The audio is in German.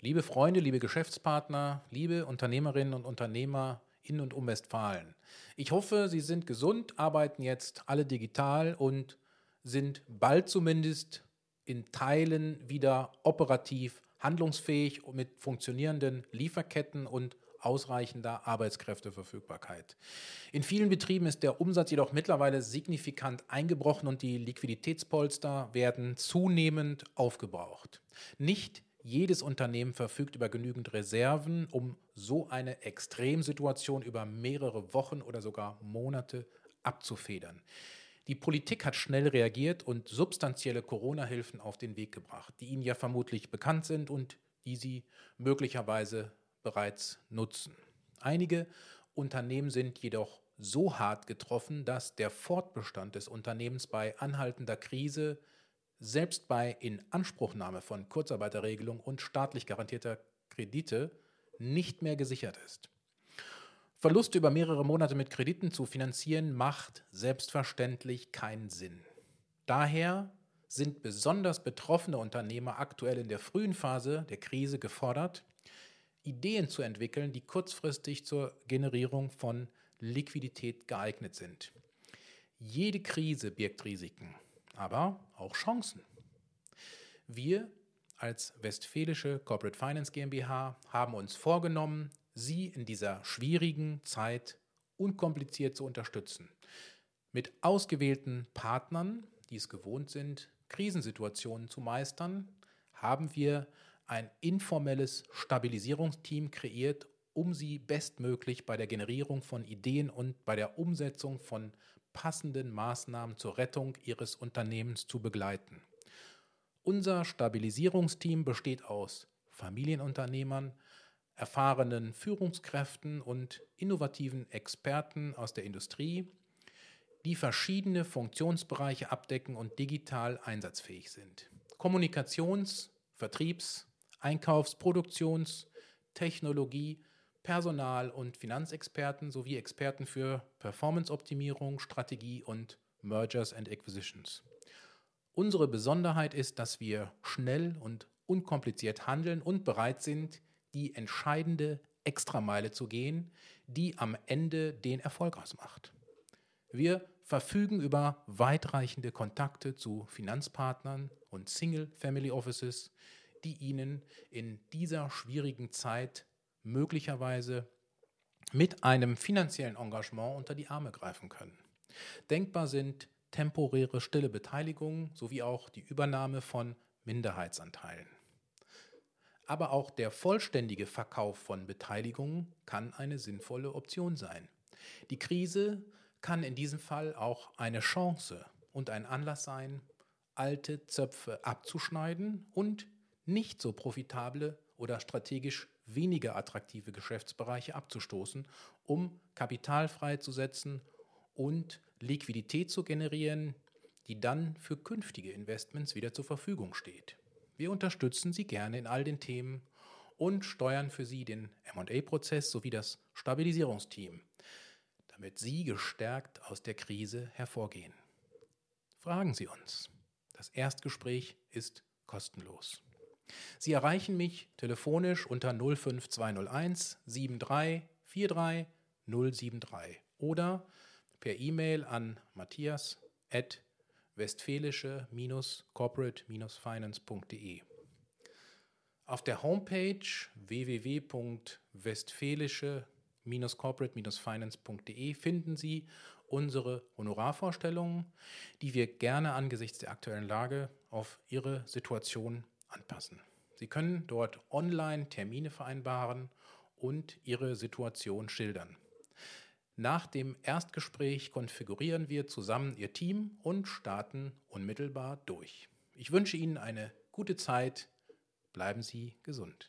Liebe Freunde, liebe Geschäftspartner, liebe Unternehmerinnen und Unternehmer in und um Westfalen. Ich hoffe, Sie sind gesund, arbeiten jetzt alle digital und sind bald zumindest in Teilen wieder operativ handlungsfähig mit funktionierenden Lieferketten und ausreichender Arbeitskräfteverfügbarkeit. In vielen Betrieben ist der Umsatz jedoch mittlerweile signifikant eingebrochen und die Liquiditätspolster werden zunehmend aufgebraucht. Nicht jedes Unternehmen verfügt über genügend Reserven, um so eine Extremsituation über mehrere Wochen oder sogar Monate abzufedern. Die Politik hat schnell reagiert und substanzielle Corona-Hilfen auf den Weg gebracht, die Ihnen ja vermutlich bekannt sind und die Sie möglicherweise bereits nutzen. Einige Unternehmen sind jedoch so hart getroffen, dass der Fortbestand des Unternehmens bei anhaltender Krise selbst bei Inanspruchnahme von Kurzarbeiterregelung und staatlich garantierter Kredite nicht mehr gesichert ist. Verluste über mehrere Monate mit Krediten zu finanzieren, macht selbstverständlich keinen Sinn. Daher sind besonders betroffene Unternehmer aktuell in der frühen Phase der Krise gefordert, Ideen zu entwickeln, die kurzfristig zur Generierung von Liquidität geeignet sind. Jede Krise birgt Risiken aber auch Chancen. Wir als Westfälische Corporate Finance GmbH haben uns vorgenommen, Sie in dieser schwierigen Zeit unkompliziert zu unterstützen. Mit ausgewählten Partnern, die es gewohnt sind, Krisensituationen zu meistern, haben wir ein informelles Stabilisierungsteam kreiert, um sie bestmöglich bei der Generierung von Ideen und bei der Umsetzung von passenden Maßnahmen zur Rettung ihres Unternehmens zu begleiten. Unser Stabilisierungsteam besteht aus Familienunternehmern, erfahrenen Führungskräften und innovativen Experten aus der Industrie, die verschiedene Funktionsbereiche abdecken und digital einsatzfähig sind. Kommunikations-, Vertriebs-, Einkaufs-, Produktions-, Technologie-, Personal- und Finanzexperten sowie Experten für Performanceoptimierung, Strategie und Mergers and Acquisitions. Unsere Besonderheit ist, dass wir schnell und unkompliziert handeln und bereit sind, die entscheidende Extrameile zu gehen, die am Ende den Erfolg ausmacht. Wir verfügen über weitreichende Kontakte zu Finanzpartnern und Single Family Offices, die Ihnen in dieser schwierigen Zeit möglicherweise mit einem finanziellen Engagement unter die Arme greifen können. Denkbar sind temporäre stille Beteiligungen sowie auch die Übernahme von Minderheitsanteilen. Aber auch der vollständige Verkauf von Beteiligungen kann eine sinnvolle Option sein. Die Krise kann in diesem Fall auch eine Chance und ein Anlass sein, alte Zöpfe abzuschneiden und nicht so profitable oder strategisch weniger attraktive Geschäftsbereiche abzustoßen, um Kapital freizusetzen und Liquidität zu generieren, die dann für künftige Investments wieder zur Verfügung steht. Wir unterstützen Sie gerne in all den Themen und steuern für Sie den MA-Prozess sowie das Stabilisierungsteam, damit Sie gestärkt aus der Krise hervorgehen. Fragen Sie uns. Das Erstgespräch ist kostenlos. Sie erreichen mich telefonisch unter 05201 7343 073 oder per E-Mail an matthias at westfälische-corporate-finance.de. Auf der Homepage www.westfälische-corporate-finance.de finden Sie unsere Honorarvorstellungen, die wir gerne angesichts der aktuellen Lage auf Ihre Situation anpassen. Sie können dort online Termine vereinbaren und Ihre Situation schildern. Nach dem Erstgespräch konfigurieren wir zusammen Ihr Team und starten unmittelbar durch. Ich wünsche Ihnen eine gute Zeit. Bleiben Sie gesund.